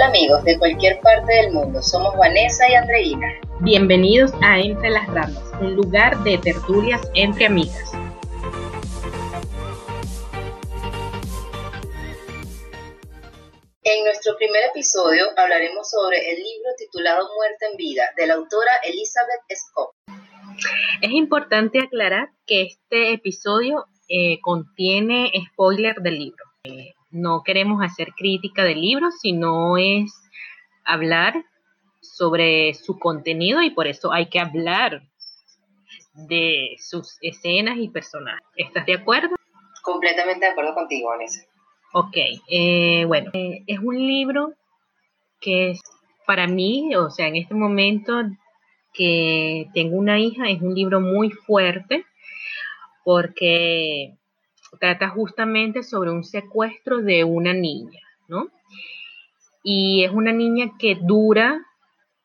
Hola amigos de cualquier parte del mundo, somos Vanessa y Andreina. Bienvenidos a Entre las Ramas, un lugar de tertulias entre amigas. En nuestro primer episodio hablaremos sobre el libro titulado Muerte en Vida de la autora Elizabeth Scott. Es importante aclarar que este episodio eh, contiene spoiler del libro. Eh, no queremos hacer crítica del libro, sino es hablar sobre su contenido y por eso hay que hablar de sus escenas y personajes. ¿Estás de acuerdo? Completamente de acuerdo contigo, Vanessa. Ok, eh, bueno, es un libro que es para mí, o sea, en este momento que tengo una hija, es un libro muy fuerte porque trata justamente sobre un secuestro de una niña, ¿no? Y es una niña que dura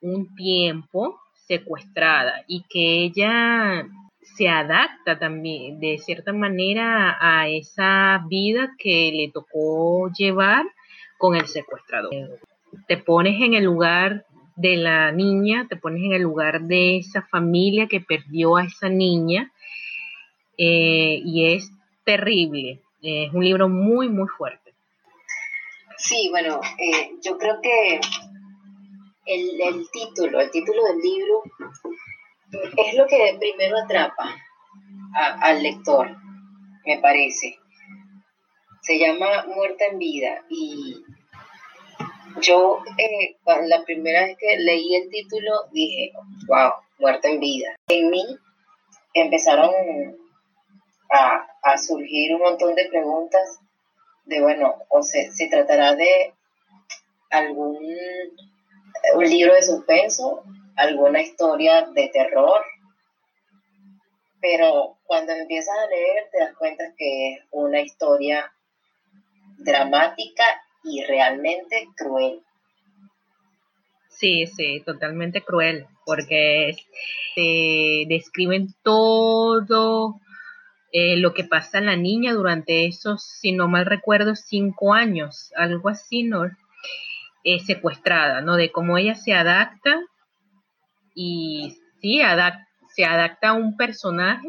un tiempo secuestrada y que ella se adapta también de cierta manera a esa vida que le tocó llevar con el secuestrador. Te pones en el lugar de la niña, te pones en el lugar de esa familia que perdió a esa niña eh, y es terrible. es un libro muy, muy fuerte. Sí, bueno, eh, yo creo que el, título, el título del libro es lo que primero atrapa al lector, me parece. Se llama Muerta en Vida y yo eh, la primera vez que leí el título dije, wow, Muerta en Vida. En mí empezaron a, surgir un montón de preguntas de, bueno, o se, se tratará de algún un libro de suspenso, alguna historia de terror, pero cuando empiezas a leer te das cuenta que es una historia dramática y realmente cruel. Sí, sí, totalmente cruel, porque se describen todo eh, lo que pasa a la niña durante esos, si no mal recuerdo, cinco años, algo así, ¿no? Eh, secuestrada, ¿no? De cómo ella se adapta y sí, se adapta a un personaje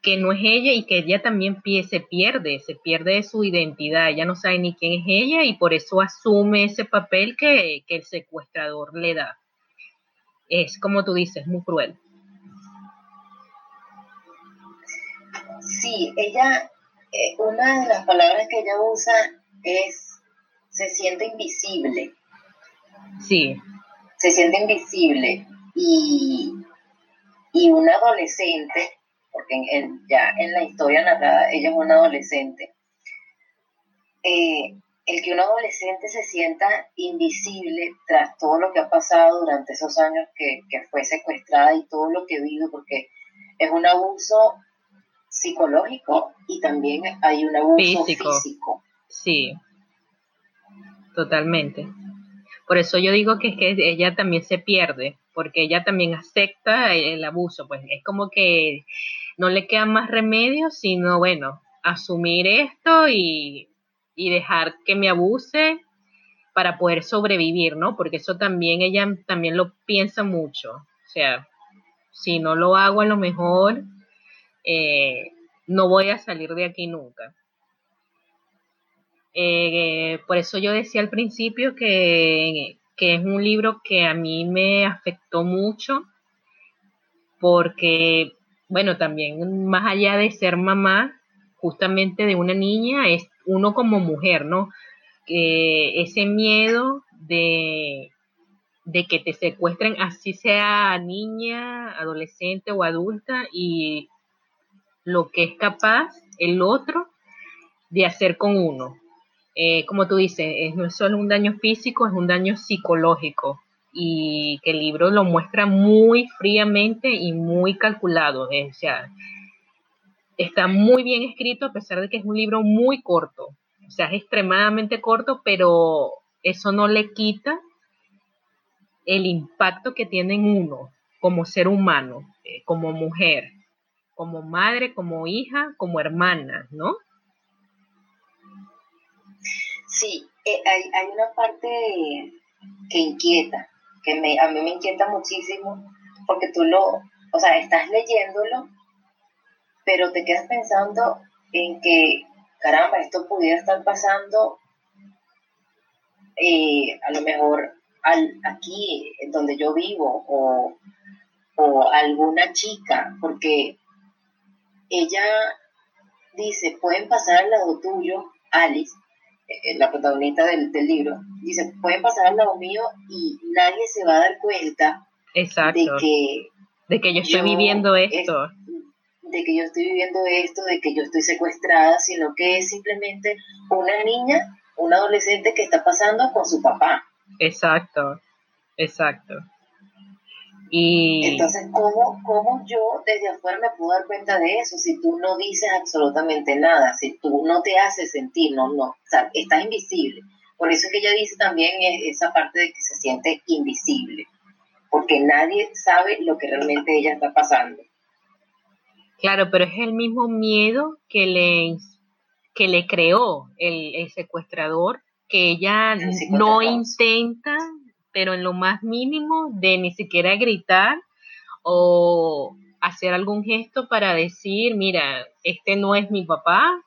que no es ella y que ella también se pierde, se pierde de su identidad, ella no sabe ni quién es ella y por eso asume ese papel que, que el secuestrador le da. Es como tú dices, muy cruel. Sí, ella, eh, una de las palabras que ella usa es, se siente invisible. Sí. Se siente invisible y, y una adolescente, porque ya en la historia narrada ella es una adolescente, eh, el que un adolescente se sienta invisible tras todo lo que ha pasado durante esos años que, que fue secuestrada y todo lo que vive, porque es un abuso psicológico y también hay un abuso físico. Sí, totalmente. Por eso yo digo que es que ella también se pierde, porque ella también acepta el abuso, pues es como que no le queda más remedio, sino bueno, asumir esto y, y dejar que me abuse para poder sobrevivir, ¿no? Porque eso también ella también lo piensa mucho. O sea, si no lo hago a lo mejor eh, no voy a salir de aquí nunca. Eh, por eso yo decía al principio que, que, es un libro que a mí me afectó mucho, porque, bueno, también más allá de ser mamá, justamente de una niña, es uno como mujer, ¿no? Ese miedo de, de que te secuestren, así sea niña, adolescente o adulta, y lo que es capaz el otro de hacer con uno. Eh, como tú dices, no es solo un daño físico, es un daño psicológico y que el libro lo muestra muy fríamente y muy calculado. Eh, o sea, está muy bien escrito a pesar de que es un libro muy corto. O sea, es extremadamente corto, pero eso no le quita el impacto que tiene en uno como ser humano, eh, como mujer como madre, como hija, como hermana, ¿no? Sí, eh, hay, una parte que inquieta, que a mí me inquieta muchísimo, porque tú lo, o sea, estás leyéndolo, pero te quedas pensando en que, caramba, esto pudiera estar pasando eh, a lo mejor al, aquí donde yo vivo o, o alguna chica, porque ella dice, pueden pasar al lado tuyo, Alice, eh, la protagonista del, libro, dice, pueden pasar al lado mío y nadie se va a dar cuenta de que... De que yo estoy viviendo esto. de que yo estoy viviendo esto, de que yo estoy secuestrada, sino que es simplemente una niña, una adolescente que está pasando con su papá. Exacto, exacto. Y... Entonces, ¿cómo, ¿cómo yo desde afuera me puedo dar cuenta de eso si tú no dices absolutamente nada, si tú no te haces sentir, no, no, o sea, estás invisible. Por eso es que ella dice también esa parte de que se siente invisible, porque nadie sabe lo que realmente ella está pasando. Claro, pero es el mismo miedo que le, que le creó el, el secuestrador, que ella no intenta pero en lo más mínimo de ni siquiera gritar o hacer algún gesto para decir, mira, este no es mi papá,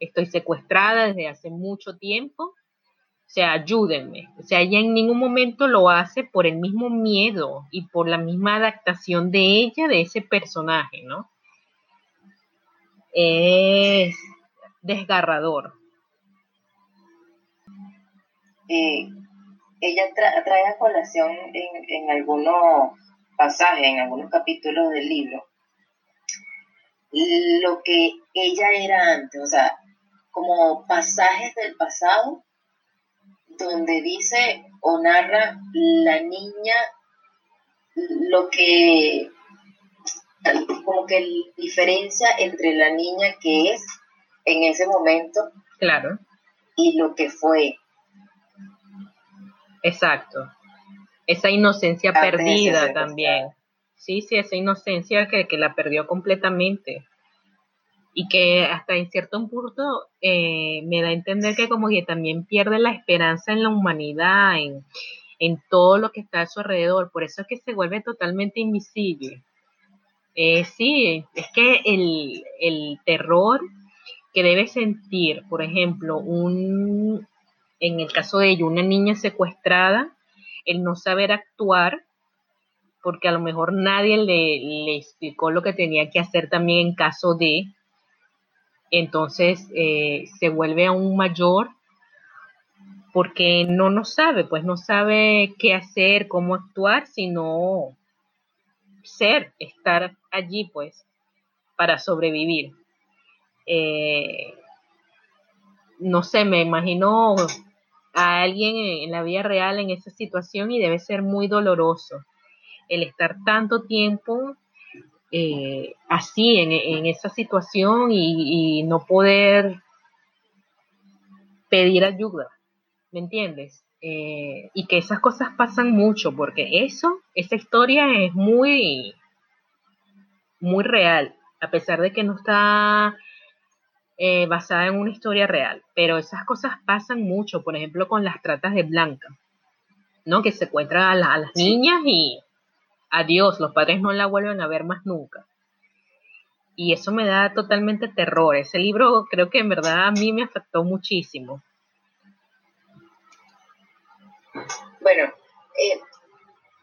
estoy secuestrada desde hace mucho tiempo, o sea, ayúdenme. O sea, ella en ningún momento lo hace por el mismo miedo y por la misma adaptación de ella, de ese personaje, ¿no? Es desgarrador. Eh, ella trae a colación en, en algunos pasajes, en algunos capítulos del libro, lo que ella era antes, o sea, como pasajes del pasado, donde dice o narra la niña lo que, como que diferencia entre la niña que es en ese momento claro. y lo que fue Exacto. Esa inocencia perdida también. Sí, sí, esa inocencia que, la perdió completamente. Y que hasta en cierto punto eh, me da a entender que como que también pierde la esperanza en la humanidad, en, todo lo que está a su alrededor. Por eso es que se vuelve totalmente invisible. Eh, sí, es que el, el terror que debe sentir, por ejemplo, un, en el caso de ella, una niña secuestrada, el no saber actuar, porque a lo mejor nadie le, explicó lo que tenía que hacer también en caso de, entonces eh, se vuelve aún mayor porque no no sabe, pues no sabe qué hacer, cómo actuar, sino ser, estar allí, pues, para sobrevivir. Eh, no sé, me imagino a alguien en la vida real en esa situación y debe ser muy doloroso el estar tanto tiempo eh, así en, esa situación y, no poder pedir ayuda, ¿me entiendes? Eh, y que esas cosas pasan mucho porque eso, esa historia es muy, muy real, a pesar de que no está eh, basada en una historia real, pero esas cosas pasan mucho, por ejemplo, con las tratas de Blanca, ¿no? Que secuestran a, a las niñas y adiós, los padres no la vuelven a ver más nunca. Y eso me da totalmente terror. Ese libro creo que en verdad a mí me afectó muchísimo. Bueno, eh,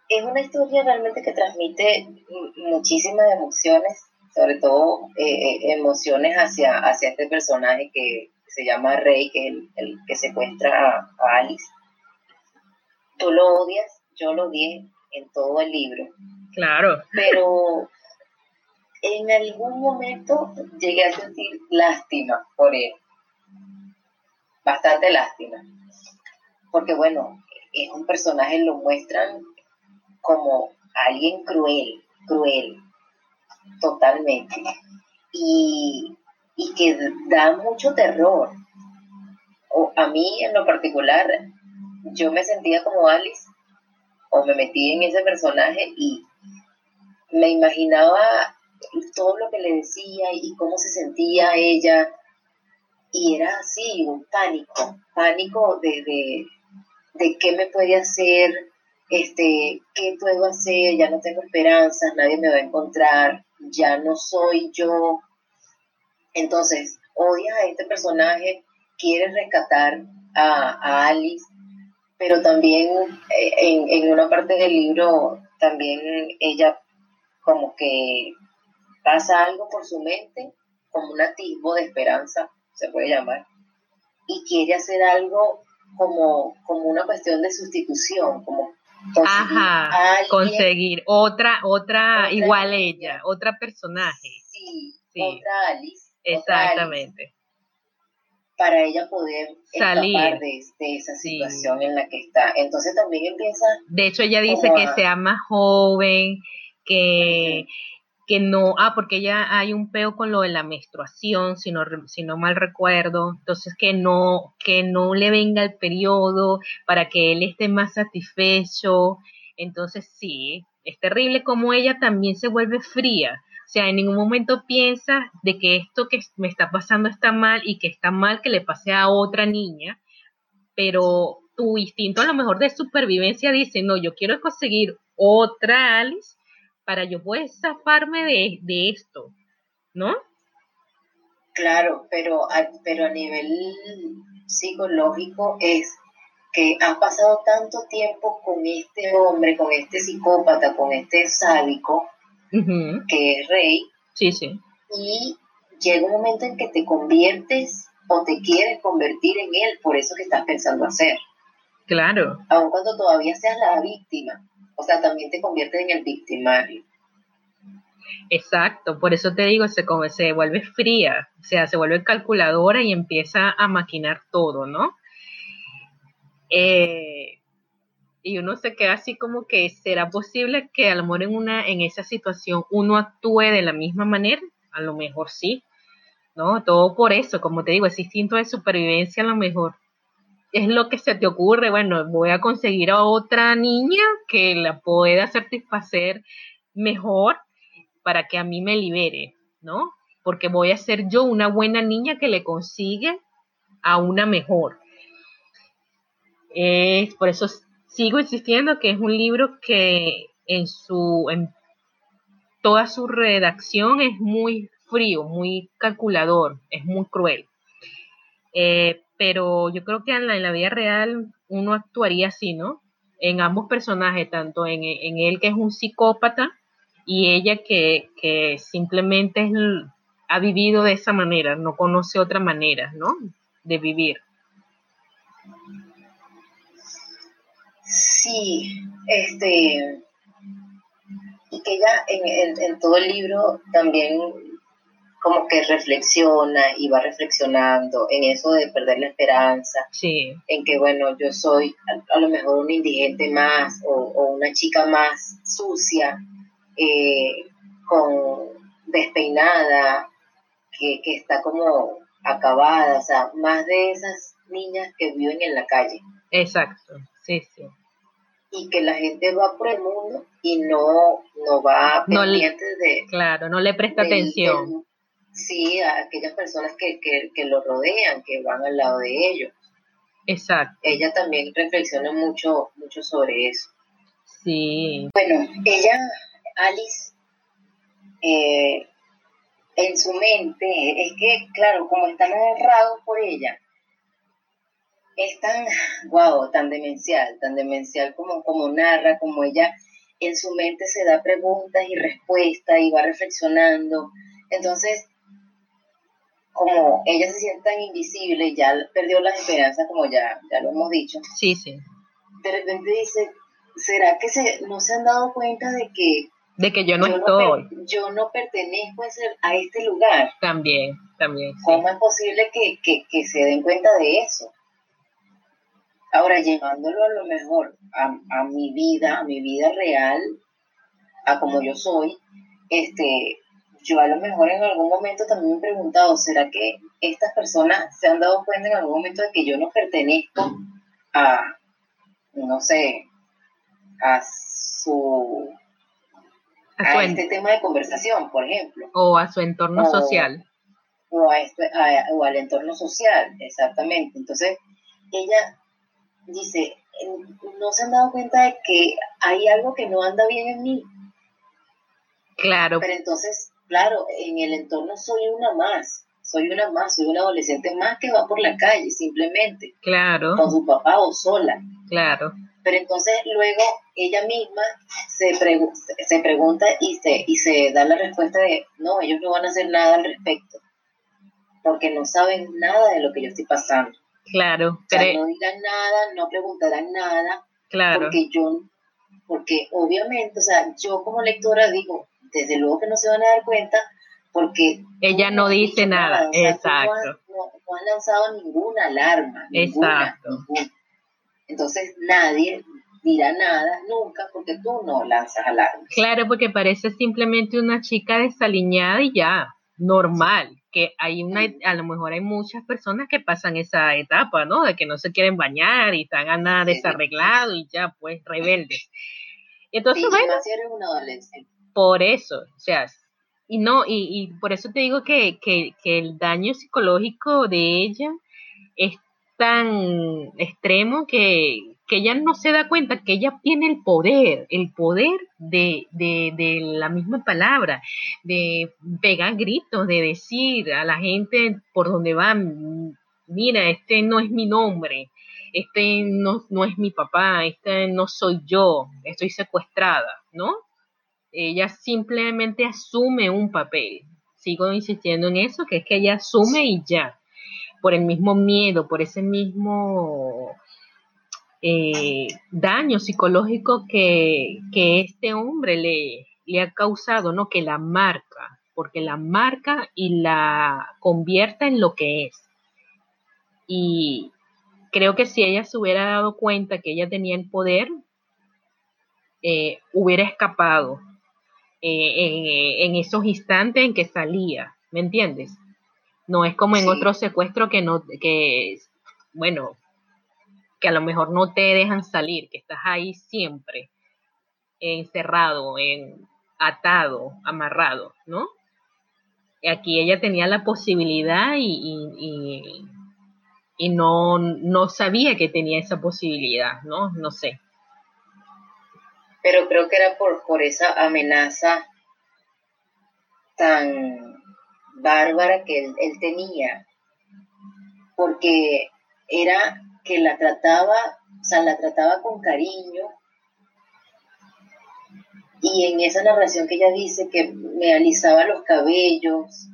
es una historia realmente que transmite muchísimas emociones sobre todo eh, eh, emociones hacia, hacia este personaje que se llama Rey, que es el, que secuestra a, Alice. Tú lo odias, yo lo odié en todo el libro. Claro. Pero en algún momento llegué a sentir lástima por él. Bastante lástima. Porque bueno, es un personaje, lo muestran como alguien cruel, cruel, totalmente. Y, que da mucho terror. O a mí en lo particular, yo me sentía como Alice, o me metí en ese personaje y me imaginaba todo lo que le decía y cómo se sentía ella. y era así, un pánico, pánico de, de, de qué me puede hacer, este, qué puedo hacer, ya no tengo esperanzas, nadie me va a encontrar, ya no soy yo. Entonces, odia a este personaje, quiere rescatar a, Alice, pero también eh, en, en una parte del libro, también ella como que pasa algo por su mente, como un atisbo de esperanza, se puede llamar, y quiere hacer algo como, como una cuestión de sustitución, como conseguir, Ajá, conseguir otra, otra, igual ella, otra personaje. Sí, otra Alice. Exactamente. para ella poder salir de, esa situación en la que está. Entonces también empieza... De hecho, ella dice que sea más joven, que, que no, ah, porque ya hay un peo con lo de la menstruación, si no, si no mal recuerdo, entonces que no, que no le venga el periodo para que él esté más satisfecho, entonces sí, es terrible como ella también se vuelve fría, o sea, en ningún momento piensa de que esto que me está pasando está mal y que está mal que le pase a otra niña, pero tu instinto a lo mejor de supervivencia dice, no, yo quiero conseguir otra Alice para yo poder zafarme de, esto, ¿no? Claro, pero a, pero a nivel psicológico es que has pasado tanto tiempo con este hombre, con este psicópata, con este sádico, que es rey. Sí, sí. Y llega un momento en que te conviertes o te quieres convertir en él por eso que estás pensando hacer. Claro. Aun cuando todavía seas la víctima. O sea, también te convierte en el victimario. Exacto, por eso te digo, se, se vuelve fría, o sea, se vuelve calculadora y empieza a maquinar todo, ¿no? Eh, y uno se queda así como que será posible que a lo mejor en una en esa situación uno actúe de la misma manera, a lo mejor sí, ¿no? Todo por eso, como te digo, ese instinto de supervivencia a lo mejor es lo que se te ocurre, bueno, voy a conseguir a otra niña que la pueda satisfacer mejor para que a mí me libere, ¿no? Porque voy a ser yo una buena niña que le consigue a una mejor. Es, por eso sigo insistiendo que es un libro que en su en toda su redacción es muy frío, muy calculador, es muy cruel. Eh, pero yo creo que en la, vida real uno actuaría así, ¿no? En ambos personajes, tanto en, él que es un psicópata y ella que, simplemente ha vivido de esa manera, no conoce otra manera, ¿no? De vivir. Sí, este, y que ella en, en todo el libro también como que reflexiona y va reflexionando en eso de perder la esperanza, sí. en que bueno, yo soy a, lo mejor un indigente más o, una chica más sucia, eh, con despeinada, que, que está como acabada, o sea, más de esas niñas que viven en la calle. Exacto, sí, sí. Y que la gente va por el mundo y no, no va pendiente de... Claro, no le presta atención sí a aquellas personas que, que, lo rodean, que van al lado de ellos. Exacto. Ella también reflexiona mucho, mucho sobre eso. Sí. Bueno, ella, Alice, eh, en su mente, es que, claro, como están honrados por ella, es tan, wow, tan demencial, tan demencial como, como narra, como ella en su mente se da preguntas y respuestas y va reflexionando. Entonces, como ella se siente tan invisible y ya perdió la esperanza, como ya, ya lo hemos dicho. Sí, sí. De repente dice, ¿será que se, no se han dado cuenta de que... De que yo no estoy. yo no pertenezco a este lugar. También, también. ¿Cómo es posible que, que, que, se den cuenta de eso? Ahora, llevándolo a lo mejor a, a mi vida, a mi vida real, a como yo soy, este, yo a lo mejor en algún momento también me he preguntado, ¿será que estas personas se han dado cuenta en algún momento de que yo no pertenezco a, no sé, a su... A, este tema de conversación, por ejemplo. O a su entorno social. o, a esto, o al entorno social, exactamente. Entonces, ella dice, no se han dado cuenta de que hay algo que no anda bien en mí. Claro. Pero entonces, claro, en el entorno soy una más, soy una más, soy una adolescente más que va por la calle simplemente. Claro. Con su papá o sola. Claro. Pero entonces luego ella misma se, se pregunta y se, y se da la respuesta de, no, ellos no van a hacer nada al respecto, porque no saben nada de lo que yo estoy pasando. Claro. pero... no digan nada, no preguntarán nada. Claro. Porque yo, porque obviamente, o sea, yo como lectora digo, desde luego que no se van a dar cuenta, porque... Ella no, dice nada, exacto. No, han lanzado ninguna alarma, exacto. Entonces nadie dirá nada nunca porque tú no lanzas alarma. Claro, porque parece simplemente una chica desaliñada y ya, normal que hay una, a lo mejor hay muchas personas que pasan esa etapa, ¿no? De que no se quieren bañar y están a nada desarreglados y ya, pues, rebeldes. Entonces, bueno, por eso, o sea, y no, y, por eso te digo que, que, que el daño psicológico de ella es tan extremo que, que ella no se da cuenta que ella tiene el poder, el poder de, de, de, la misma palabra, de pegar gritos, de decir a la gente por donde van, mira, este no es mi nombre, este no, no es mi papá, este no soy yo, estoy secuestrada, ¿no? Ella simplemente asume un papel. Sigo insistiendo en eso, que es que ella asume y ya, por el mismo miedo, por ese mismo eh, daño psicológico que, este hombre le, le, ha causado, ¿no? Que la marca, porque la marca y la convierta en lo que es. Y creo que si ella se hubiera dado cuenta que ella tenía el poder, eh, hubiera escapado eh, en, esos instantes en que salía, ¿me entiendes? No es como en otro secuestro que no, que, bueno, que a lo mejor no te dejan salir, que estás ahí siempre encerrado, en, atado, amarrado, ¿no? Y aquí ella tenía la posibilidad y, y, no, no sabía que tenía esa posibilidad, ¿no? No sé. Pero creo que era por, por esa amenaza tan bárbara que él, él tenía, porque era que la trataba, o sea, la trataba con cariño. Y en esa narración que ella dice que me alisaba los cabellos,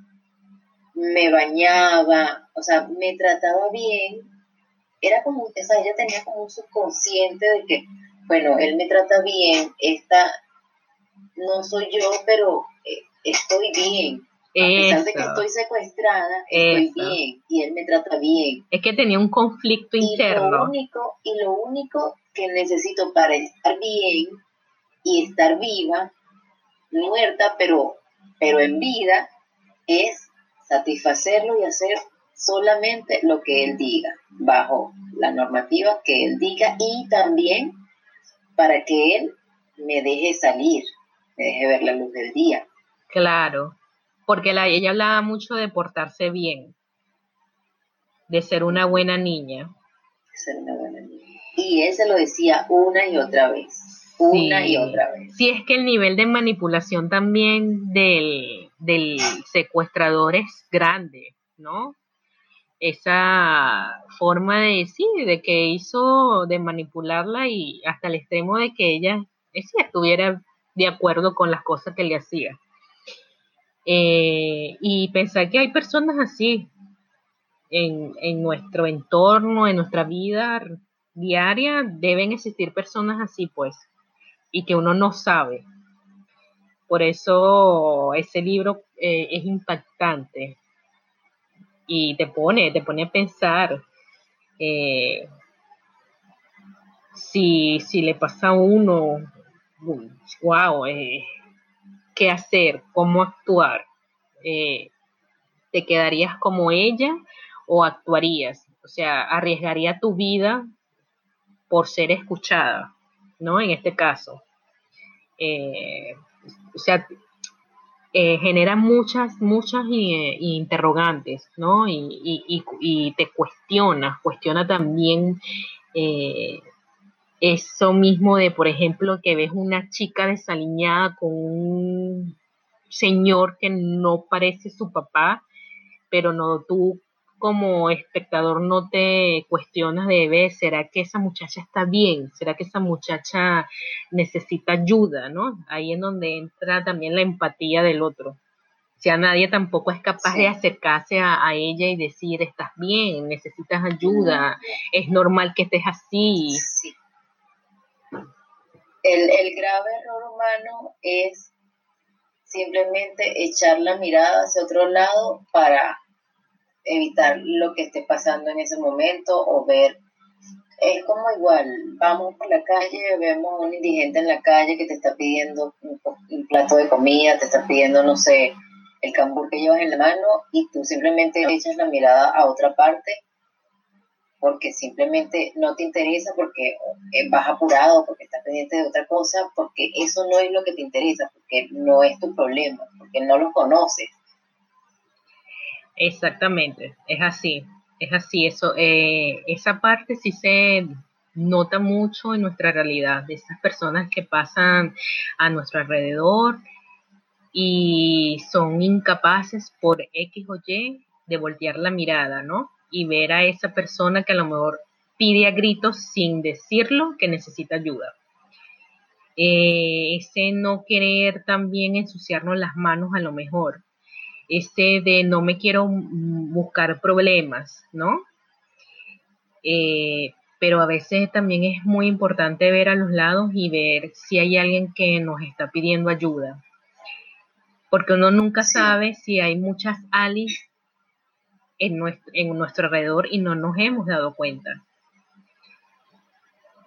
me bañaba, o sea, me trataba bien, era como, o sea, ella tenía como un subconsciente de que, bueno, él me trata bien, esta no soy yo, pero eh, estoy bien. A pesar de que estoy secuestrada, estoy bien y él me trata bien. Es que tenía un conflicto interno. Lo único, y lo único que necesito para estar bien y estar viva, muerta, pero, pero en vida, es satisfacerlo y hacer solamente lo que él diga, bajo la normativa que él diga y también para que él me deje salir, me deje ver la luz del día. Claro, porque la, ella hablaba mucho de portarse bien, de ser una buena niña. Ser una buena niña. Y él se lo decía una y otra vez, una y otra vez. Sí, es que el nivel de manipulación también del, del secuestrador es grande, ¿no? Esa forma de decir, de que hizo de manipularla y hasta el extremo de que ella estuviera de acuerdo con las cosas que le hacía. Eh, y pensar que hay personas así en, en nuestro entorno, en nuestra vida diaria, deben existir personas así, pues, y que uno no sabe. Por eso ese libro eh, es impactante y te pone, te pone a pensar eh, si, si le pasa a uno, wow, eh, qué hacer, cómo actuar. Eh, ¿Te quedarías como ella o actuarías? O sea, arriesgaría tu vida por ser escuchada, ¿no? En este caso. O sea, eh, genera muchas, muchas eh, interrogantes, ¿no? Y, te cuestiona, cuestiona también eh, eso mismo de, por ejemplo, que ves una chica desaliñada con un señor que no parece su papá, pero no tú como espectador no te cuestionas de ver, ¿será que esa muchacha está bien? ¿Será que esa muchacha necesita ayuda? ¿no? Ahí es donde entra también la empatía del otro. O sea, nadie tampoco es capaz de acercarse a, ella y decir, estás bien, necesitas ayuda, es normal que estés así. El, el grave error humano es simplemente echar la mirada hacia otro lado para evitar lo que esté pasando en ese momento o ver. Es como igual, vamos por la calle, vemos a un indigente en la calle que te está pidiendo un, plato de comida, te está pidiendo, no sé, el cambur que llevas en la mano y tú simplemente echas la mirada a otra parte porque simplemente no te interesa, porque eh, vas apurado, porque estás pendiente de otra cosa, porque eso no es lo que te interesa, porque no es tu problema, porque no lo conoces. Exactamente, es así, es así, eso, eh, esa parte sí se nota mucho en nuestra realidad, de esas personas que pasan a nuestro alrededor y son incapaces por X o Y de voltear la mirada, ¿no? Y ver a esa persona que a lo mejor pide a gritos sin decirlo que necesita ayuda. Eh, ese no querer también ensuciarnos las manos a lo mejor este de no me quiero buscar problemas, ¿no? Eh, pero a veces también es muy importante ver a los lados y ver si hay alguien que nos está pidiendo ayuda. Porque uno nunca sabe si hay muchas alis en nuestro, en nuestro alrededor y no nos hemos dado cuenta.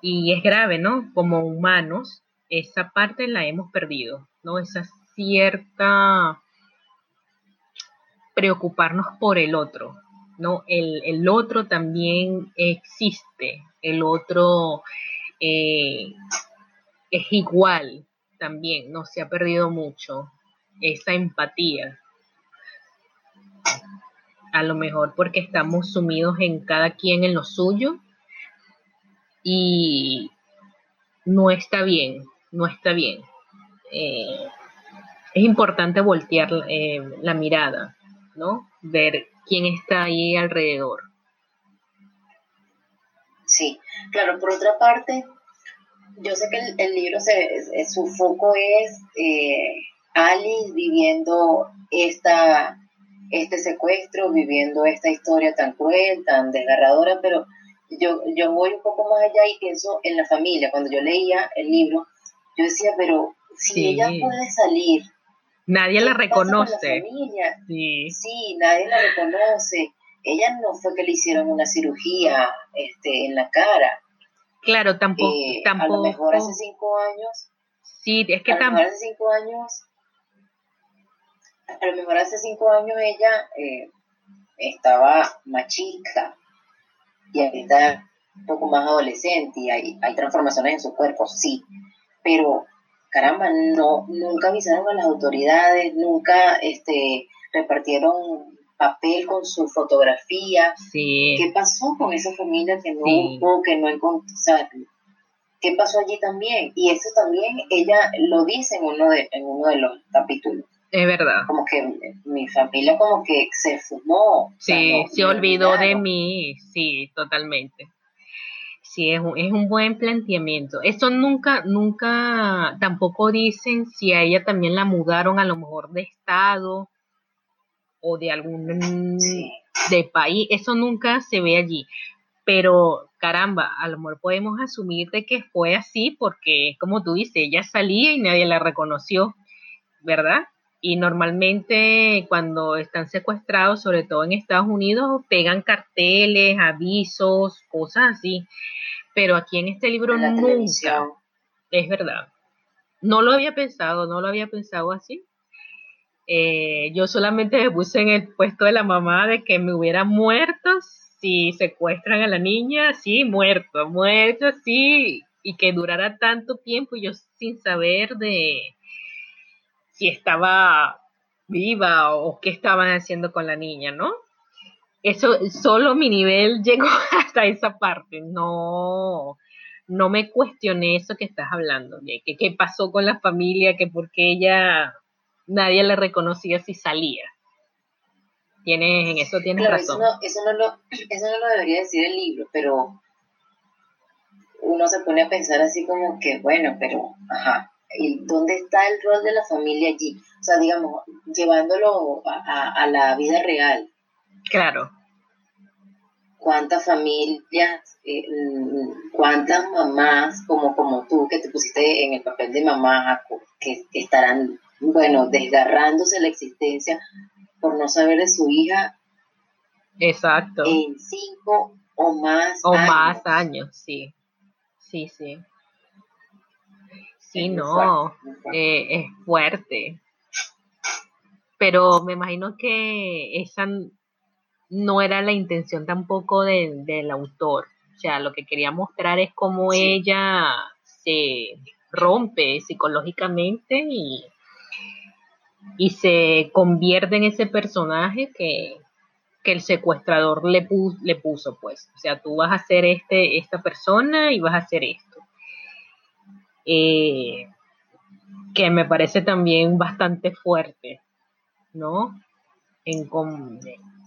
Y es grave, ¿no? Como humanos, esa parte la hemos perdido, ¿no? Esa cierta preocuparnos por el otro, ¿no? El, otro también existe, el otro eh, es igual también, no se ha perdido mucho esa empatía. A lo mejor porque estamos sumidos en cada quien en lo suyo y no está bien, no está bien. Eh, es importante voltear eh, la mirada, ¿no? Ver quién está ahí alrededor. Sí, claro, por otra parte, yo sé que el, libro, se, su foco es eh, Alice viviendo esta, este secuestro, viviendo esta historia tan cruel, tan desgarradora, pero yo, yo voy un poco más allá y pienso en la familia. Cuando yo leía el libro, yo decía, pero si ella puede salir Nadie la reconoce. Sí. sí, nadie la reconoce. Ella no fue que le hicieron una cirugía este, en la cara. Claro, tampoco, tampoco. A lo mejor hace cinco años. Sí, es que tampoco. hace cinco años. A lo mejor hace cinco años ella eh, estaba más chica y ahorita un poco más adolescente y hay, hay transformaciones en su cuerpo, sí. Pero caramba, no, nunca avisaron a las autoridades, nunca este, repartieron papel con su fotografía. Sí. ¿Qué pasó con esa familia que no hubo, que no encontró? ¿qué pasó allí también? Y eso también ella lo dice en uno de, en uno de los capítulos. Es verdad. Como que mi familia como que se fumó. Sí, se olvidó de mí, sí, totalmente. Sí, es un, es un buen planteamiento. Eso nunca, nunca, tampoco dicen si a ella también la mudaron a lo mejor de estado o de algún de país. Eso nunca se ve allí. Pero caramba, a lo mejor podemos asumir de que fue así porque, como tú dices, ella salía y nadie la reconoció, ¿verdad? Y normalmente cuando están secuestrados, sobre todo en Estados Unidos, pegan carteles, avisos, cosas así. Pero aquí en este libro nunca. Es verdad. No lo había pensado, no lo había pensado así. Eh, yo solamente me puse en el puesto de la mamá de que me hubiera muerto si secuestran a la niña, sí, muerto, muerto, sí, y que durara tanto tiempo y yo sin saber de, si estaba viva o qué estaban haciendo con la niña, ¿no? Eso, solo mi nivel llegó hasta esa parte, no, no me cuestioné eso que estás hablando, de que qué pasó con la familia, que por qué ella, nadie le reconocía si salía. Tienes, en eso tienes razón. Eso no, eso, no lo, eso no lo debería decir el libro, pero uno se pone a pensar así como que, bueno, pero, ajá, ¿y dónde está el rol de la familia allí? O sea, digamos, llevándolo a, la vida real. Claro. ¿Cuántas familias, eh, mm, cuántas mamás como, como tú que te pusiste en el papel de mamá que, estarán, bueno, desgarrándose la existencia por no saber de su hija? Exacto. En cinco o más o más años, sí. Sí, sí. Sí, no, eh, es fuerte. Pero me imagino que esa no era la intención tampoco del autor. O sea, lo que quería mostrar es cómo ella se rompe psicológicamente y, y se convierte en ese personaje que, que el secuestrador le, le puso, pues. O sea, tú vas a ser este, esta persona y vas a hacer esto. Eh, que me parece también bastante fuerte, ¿no? En,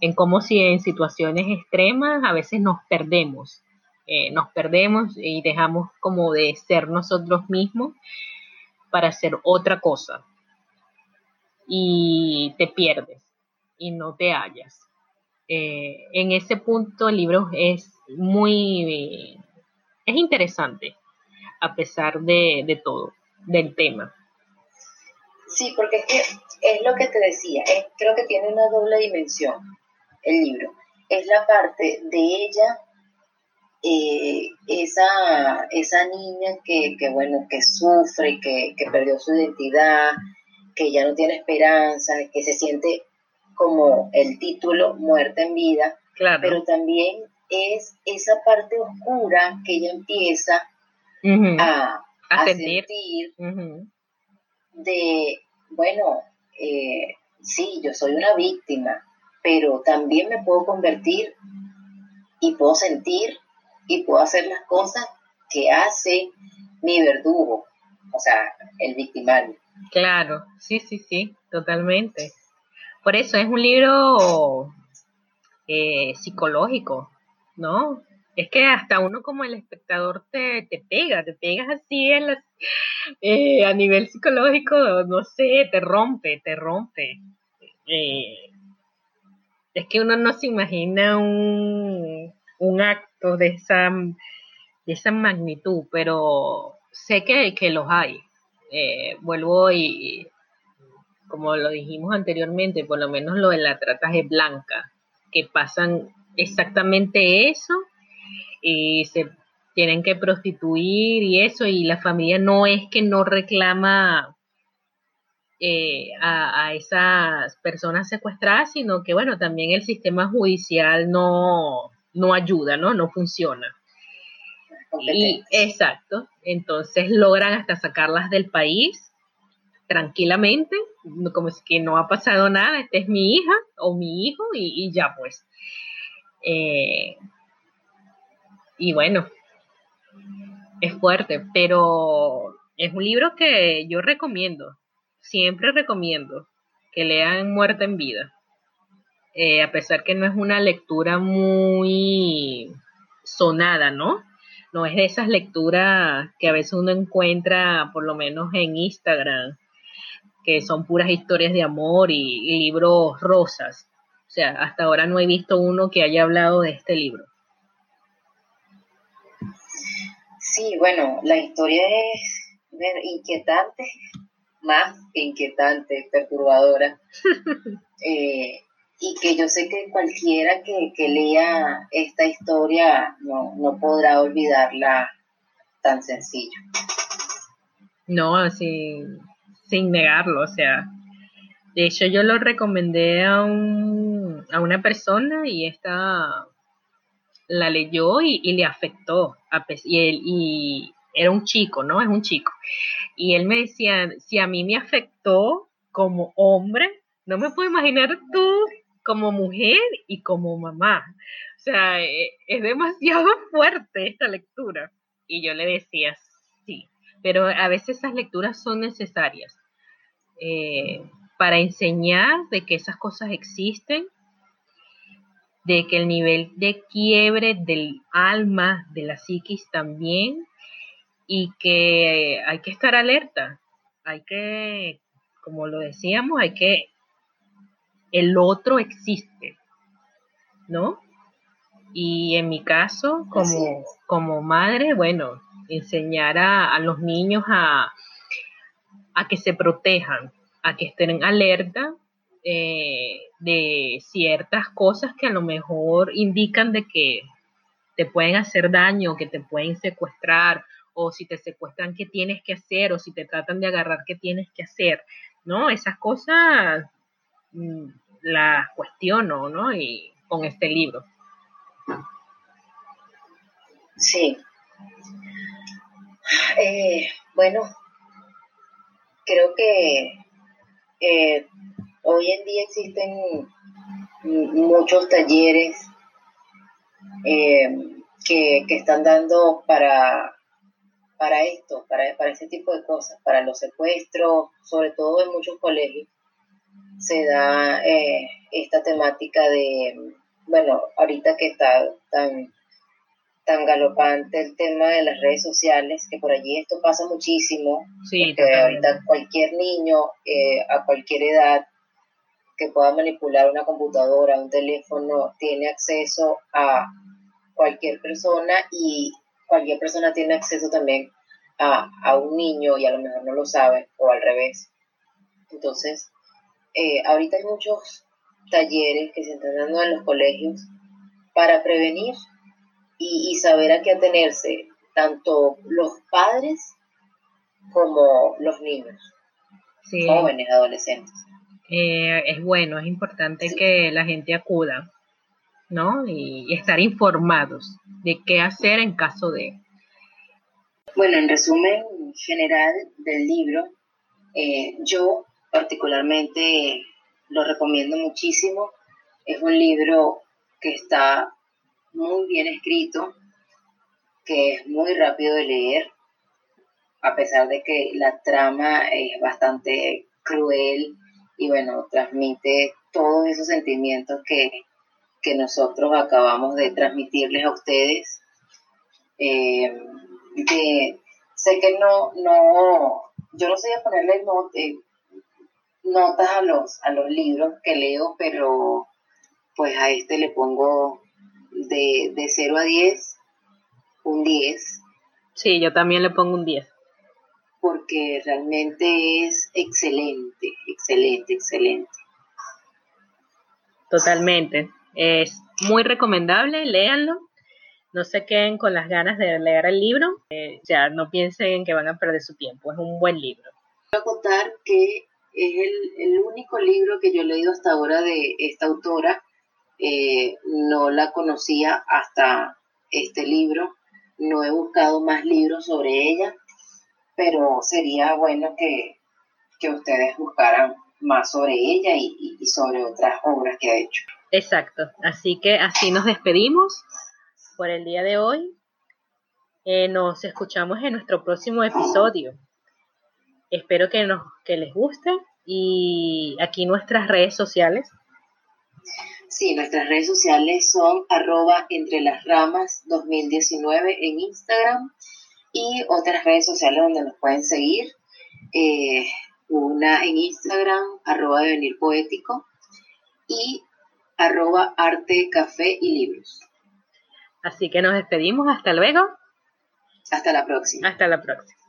en cómo si en situaciones extremas a veces nos perdemos, eh, nos perdemos y dejamos como de ser nosotros mismos para hacer otra cosa. Y te pierdes y no te hallas. Eh, en ese punto el libro es muy, es interesante, a pesar de, todo, del tema. Sí, porque es que es lo que te decía, creo que tiene una doble dimensión el libro. Es la parte de ella, eh, esa, esa niña que, bueno, que sufre, que, que perdió su identidad, que ya no tiene esperanza, que se siente como el título Muerte en vida, pero también es esa parte oscura que ella empieza a, sentir, de, bueno, eh, sí, yo soy una víctima, pero también me puedo convertir y puedo sentir y puedo hacer las cosas que hace mi verdugo, o sea, el victimario. Claro, sí, sí, sí, totalmente. Por eso es un libro eh, psicológico, ¿no? Es que hasta uno como el espectador te, te pega, te pegas así eh, a nivel psicológico, no sé, te rompe, te rompe. Eh, es que uno no se imagina un, un acto de esa, de esa magnitud, pero sé que, que los hay. vuelvo y, como lo dijimos anteriormente, por lo menos lo de la trata de blanca, que pasan exactamente eso y se tienen que prostituir y eso, y la familia no es que no reclama eh, a, esas personas secuestradas, sino que bueno, también el sistema judicial no, no ayuda, ¿no? No funciona. Y exacto, entonces logran hasta sacarlas del país tranquilamente, como es que no ha pasado nada, esta es mi hija o mi hijo y, ya pues. Eh, y bueno, es fuerte, pero es un libro que yo recomiendo, siempre recomiendo que lean Muerte en Vida. Eh, a pesar que no es una lectura muy sonada, ¿no? No es de esas lecturas que a veces uno encuentra, por lo menos en Instagram, que son puras historias de amor y, libros rosas. O sea, hasta ahora no he visto uno que haya hablado de este libro. Sí, bueno, la historia es inquietante, más que inquietante, perturbadora. Eh, y que yo sé que cualquiera que, lea esta historia no, no podrá olvidarla tan sencillo. No, así sin negarlo, o sea, de hecho yo lo recomendé a, un, a una persona y esta la leyó y, le afectó, y, él, y era un chico, ¿no? Es un chico. Y él me decía, si a mí me afectó como hombre, No me puedo imaginar tú como mujer y como mamá. O sea, e, es demasiado fuerte esta lectura. Y yo le decía, sí, pero a veces esas lecturas son necesarias eh, para enseñar de que esas cosas existen, de que el nivel de quiebre del alma, de la psiquis también, y que hay que estar alerta, hay que, como lo decíamos, hay que, el otro existe, ¿no? Y en mi caso, como, como madre, bueno, enseñar a, los niños a, a, que se protejan, a que estén alerta eh, de ciertas cosas que a lo mejor indican de que te pueden hacer daño, que te pueden secuestrar o si te secuestran, qué tienes que hacer, o si te tratan de agarrar, qué tienes que hacer, ¿no? Esas cosas mm, las cuestiono, ¿no? Y con este libro. Sí. Eh, bueno, creo que eh, hoy en día existen muchos talleres eh, que, que, están dando para para esto, para, para ese tipo de cosas, para los secuestros, sobre todo en muchos colegios, se da eh, esta temática de, bueno, ahorita que está tan, tan galopante el tema de las redes sociales, que por allí esto pasa muchísimo, sí, porque ahorita cualquier niño eh, a cualquier edad que pueda manipular una computadora, un teléfono, tiene acceso a cualquier persona y cualquier persona tiene acceso también a, un niño y a lo mejor no lo sabe, o al revés. Entonces, eh, ahorita hay muchos talleres que se están dando en los colegios para prevenir y, saber a qué atenerse, tanto los padres como los niños, jóvenes, adolescentes. Eh, es bueno, es importante que la gente acuda ¿no? Y, estar informados de qué hacer en caso de... Bueno, en resumen general del libro, eh, yo particularmente lo recomiendo muchísimo. Es un libro que está muy bien escrito, que es muy rápido de leer, a pesar de que la trama es bastante cruel y bueno, transmite todos esos sentimientos que, que nosotros acabamos de transmitirles a ustedes. Eh, sé que no, no, yo no sé a ponerle eh, notas a los, a los libros que leo, pero pues a este le pongo de, de 0 a 10, un 10. Sí, yo también le pongo un 10. Porque realmente es excelente, excelente, excelente. Totalmente. Es muy recomendable, léanlo. No se queden con las ganas de leer el libro. Eh, ya no piensen que van a perder su tiempo. Es un buen libro. Voy a contar que es el, único libro que yo he leído hasta ahora de esta autora. Eh, no la conocía hasta este libro. No he buscado más libros sobre ella, pero sería bueno que, ustedes buscaran más sobre ella y sobre otras obras que ha hecho. Exacto. Así que así nos despedimos por el día de hoy. Eh, nos escuchamos en nuestro próximo episodio. Espero que, nos, que les guste y aquí nuestras redes sociales. Sí, nuestras redes sociales son arroba entre las ramas 2019 en Instagram y otras redes sociales donde nos pueden seguir. Eh, una en Instagram, arroba de venir poético y arroba arte, café y libros. Así que nos despedimos. Hasta luego. Hasta la próxima. Hasta la próxima.